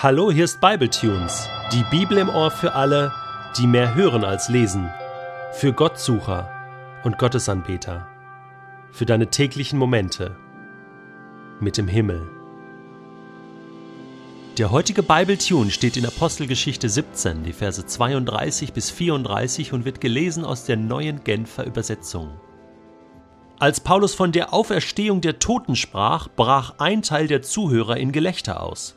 Hallo, hier ist Bibletunes, die Bibel im Ohr für alle, die mehr hören als lesen, für Gottsucher und Gottesanbeter, für deine täglichen Momente mit dem Himmel. Der heutige Bibletune steht in Apostelgeschichte 17, die Verse 32 bis 34 und wird gelesen aus der neuen Genfer Übersetzung. Als Paulus von der Auferstehung der Toten sprach, brach ein Teil der Zuhörer in Gelächter aus.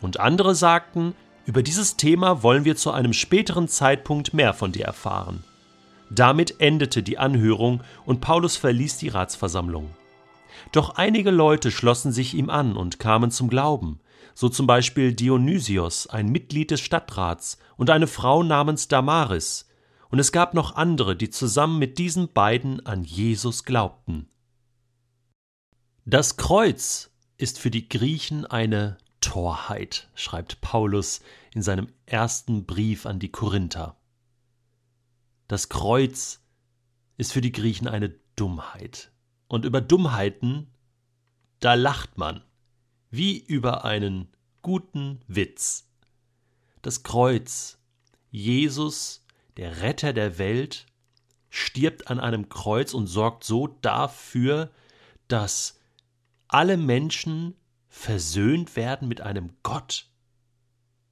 Und andere sagten, über dieses Thema wollen wir zu einem späteren Zeitpunkt mehr von dir erfahren. Damit endete die Anhörung und Paulus verließ die Ratsversammlung. Doch einige Leute schlossen sich ihm an und kamen zum Glauben, so zum Beispiel Dionysios, ein Mitglied des Stadtrats, und eine Frau namens Damaris, und es gab noch andere, die zusammen mit diesen beiden an Jesus glaubten. Das Kreuz ist für die Griechen eine Torheit, schreibt Paulus in seinem ersten Brief an die Korinther. Das Kreuz ist für die Griechen eine Dummheit. Und über Dummheiten, da lacht man, wie über einen guten Witz. Das Kreuz, Jesus, der Retter der Welt, stirbt an einem Kreuz und sorgt so dafür, dass alle Menschen versöhnt werden mit einem Gott,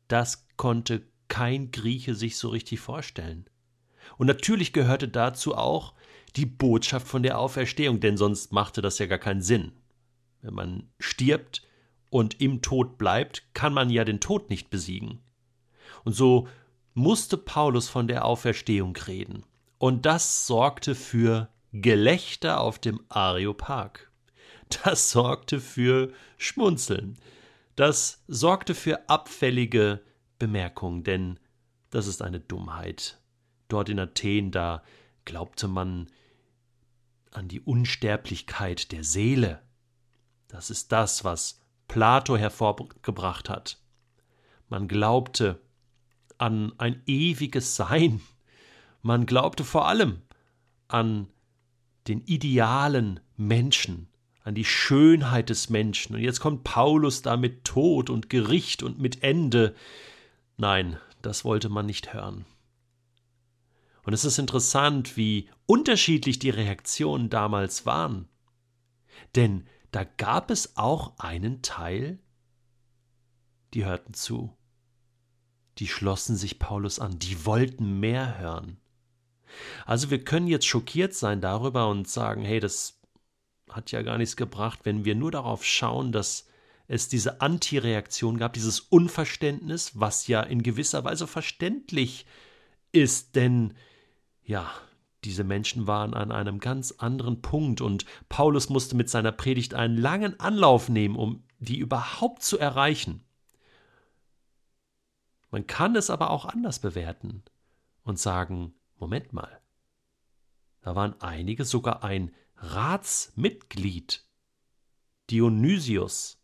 das konnte kein Grieche sich so richtig vorstellen. Und natürlich gehörte dazu auch die Botschaft von der Auferstehung, denn sonst machte das ja gar keinen Sinn. Wenn man stirbt und im Tod bleibt, kann man ja den Tod nicht besiegen. Und so musste Paulus von der Auferstehung reden. Und das sorgte für Gelächter auf dem Areopag. Das sorgte für Schmunzeln. Das sorgte für abfällige Bemerkungen, denn das ist eine Dummheit. Dort in Athen, da glaubte man an die Unsterblichkeit der Seele. Das ist das, was Plato hervorgebracht hat. Man glaubte an ein ewiges Sein. Man glaubte vor allem an den idealen Menschen, an die Schönheit des Menschen. Und jetzt kommt Paulus da mit Tod und Gericht und mit Ende. Nein, das wollte man nicht hören. Und es ist interessant, wie unterschiedlich die Reaktionen damals waren. Denn da gab es auch einen Teil, die hörten zu. Die schlossen sich Paulus an, die wollten mehr hören. Also wir können jetzt schockiert sein darüber und sagen, hey, das hat ja gar nichts gebracht, wenn wir nur darauf schauen, dass es diese Antireaktion gab, dieses Unverständnis, was ja in gewisser Weise verständlich ist, denn ja, diese Menschen waren an einem ganz anderen Punkt und Paulus musste mit seiner Predigt einen langen Anlauf nehmen, um die überhaupt zu erreichen. Man kann es aber auch anders bewerten und sagen, Moment mal, da waren einige, sogar ein Ratsmitglied Dionysius,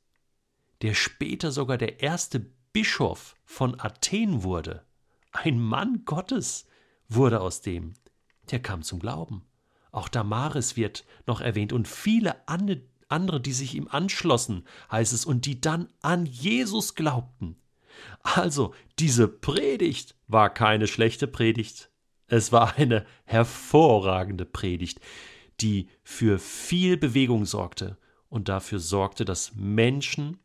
der später sogar der erste Bischof von Athen wurde, ein Mann Gottes wurde aus dem, der kam zum Glauben. Auch Damaris wird noch erwähnt und viele andere, die sich ihm anschlossen, heißt es, und die dann an Jesus glaubten. Also, diese Predigt war keine schlechte Predigt. Es war eine hervorragende Predigt die für viel Bewegung sorgte und dafür sorgte, dass Menschen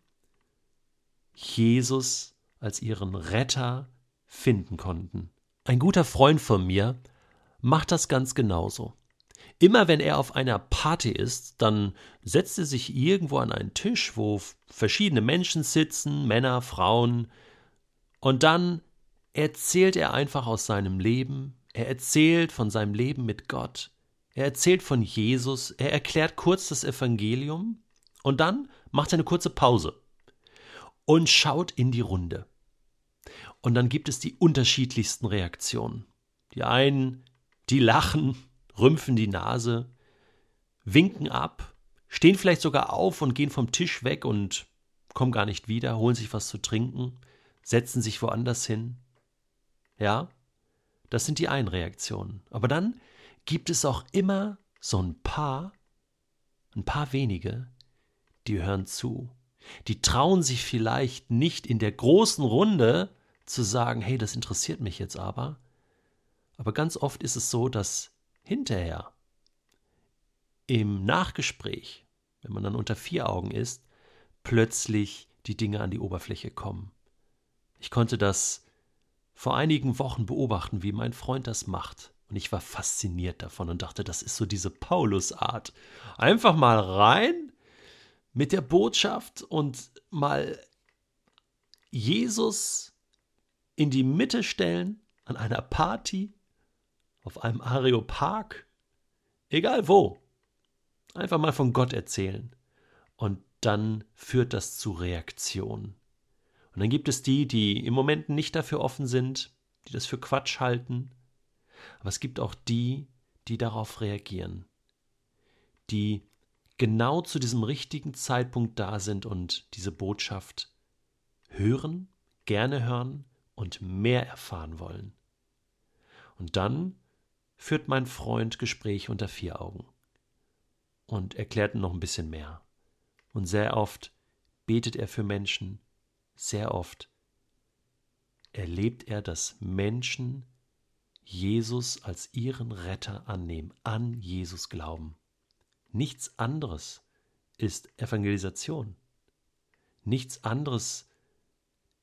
Jesus als ihren Retter finden konnten. Ein guter Freund von mir macht das ganz genauso. Immer wenn er auf einer Party ist, dann setzt er sich irgendwo an einen Tisch, wo verschiedene Menschen sitzen, Männer, Frauen, und dann erzählt er einfach aus seinem Leben, er erzählt von seinem Leben mit Gott, er erzählt von Jesus, er erklärt kurz das Evangelium und dann macht er eine kurze Pause und schaut in die Runde. Und dann gibt es die unterschiedlichsten Reaktionen. Die einen, die lachen, rümpfen die Nase, winken ab, stehen vielleicht sogar auf und gehen vom Tisch weg und kommen gar nicht wieder, holen sich was zu trinken, setzen sich woanders hin. Ja, das sind die einen Reaktionen. Aber dann gibt es auch immer so ein paar, ein paar wenige, die hören zu, Die trauen sich vielleicht nicht in der großen Runde zu sagen, hey, das interessiert mich jetzt aber. Aber ganz oft ist es so, dass hinterher im Nachgespräch, wenn man dann unter vier Augen ist, plötzlich die Dinge an die Oberfläche kommen. Ich konnte das vor einigen Wochen beobachten, wie mein Freund das macht. Und ich war fasziniert davon und dachte, das ist so diese Paulus-Art. Einfach mal rein mit der Botschaft und mal Jesus in die Mitte stellen an einer Party, auf einem Areopag, egal wo. Einfach mal von Gott erzählen. Und dann führt das zu Reaktionen. Und dann gibt es die, die im Moment nicht dafür offen sind, die das für Quatsch halten. Aber es gibt auch die, die darauf reagieren. Die genau zu diesem richtigen Zeitpunkt da sind und diese Botschaft hören, gerne hören und mehr erfahren wollen. Und dann führt mein Freund Gespräche unter vier Augen und erklärt noch ein bisschen mehr. Und sehr oft betet er für Menschen, sehr oft erlebt er, dass Menschen Jesus als ihren Retter annehmen, an Jesus glauben. Nichts anderes ist Evangelisation. Nichts anderes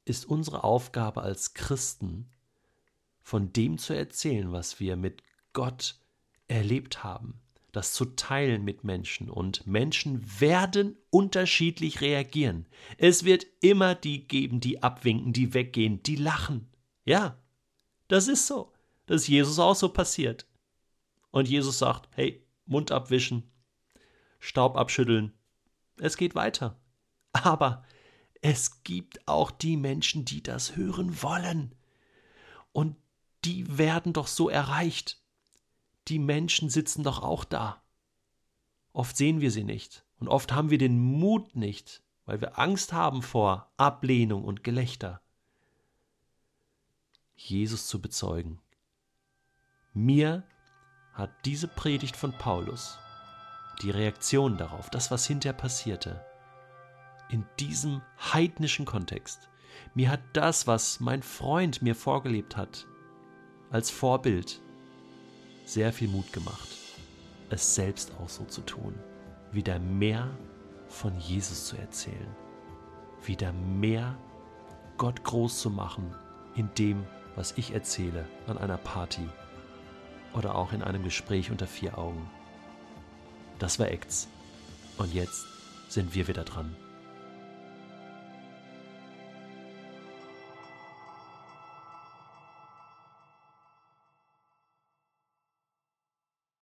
ist unsere Aufgabe als Christen, von dem zu erzählen, was wir mit Gott erlebt haben, das zu teilen mit Menschen. Und Menschen werden unterschiedlich reagieren. Es wird immer die geben, die abwinken, die weggehen, die lachen. Ja, das ist so. Das ist Jesus auch so passiert. Und Jesus sagt, hey, Mund abwischen, Staub abschütteln. Es geht weiter. Aber es gibt auch die Menschen, die das hören wollen. Und die werden doch so erreicht die Menschen sitzen doch auch da. Oft sehen wir sie nicht und oft haben wir den Mut nicht, weil wir Angst haben vor Ablehnung und Gelächter. Jesus zu bezeugen. Mir hat diese Predigt von Paulus, die Reaktion darauf, das, was hinterher passierte, in diesem heidnischen Kontext, mir hat das, was mein Freund mir vorgelebt hat, als Vorbild sehr viel Mut gemacht, es selbst auch so zu tun, wieder mehr von Jesus zu erzählen, wieder mehr Gott groß zu machen in dem, was ich erzähle an einer Party oder auch in einem Gespräch unter vier Augen. Das war Acts. Und jetzt sind wir wieder dran.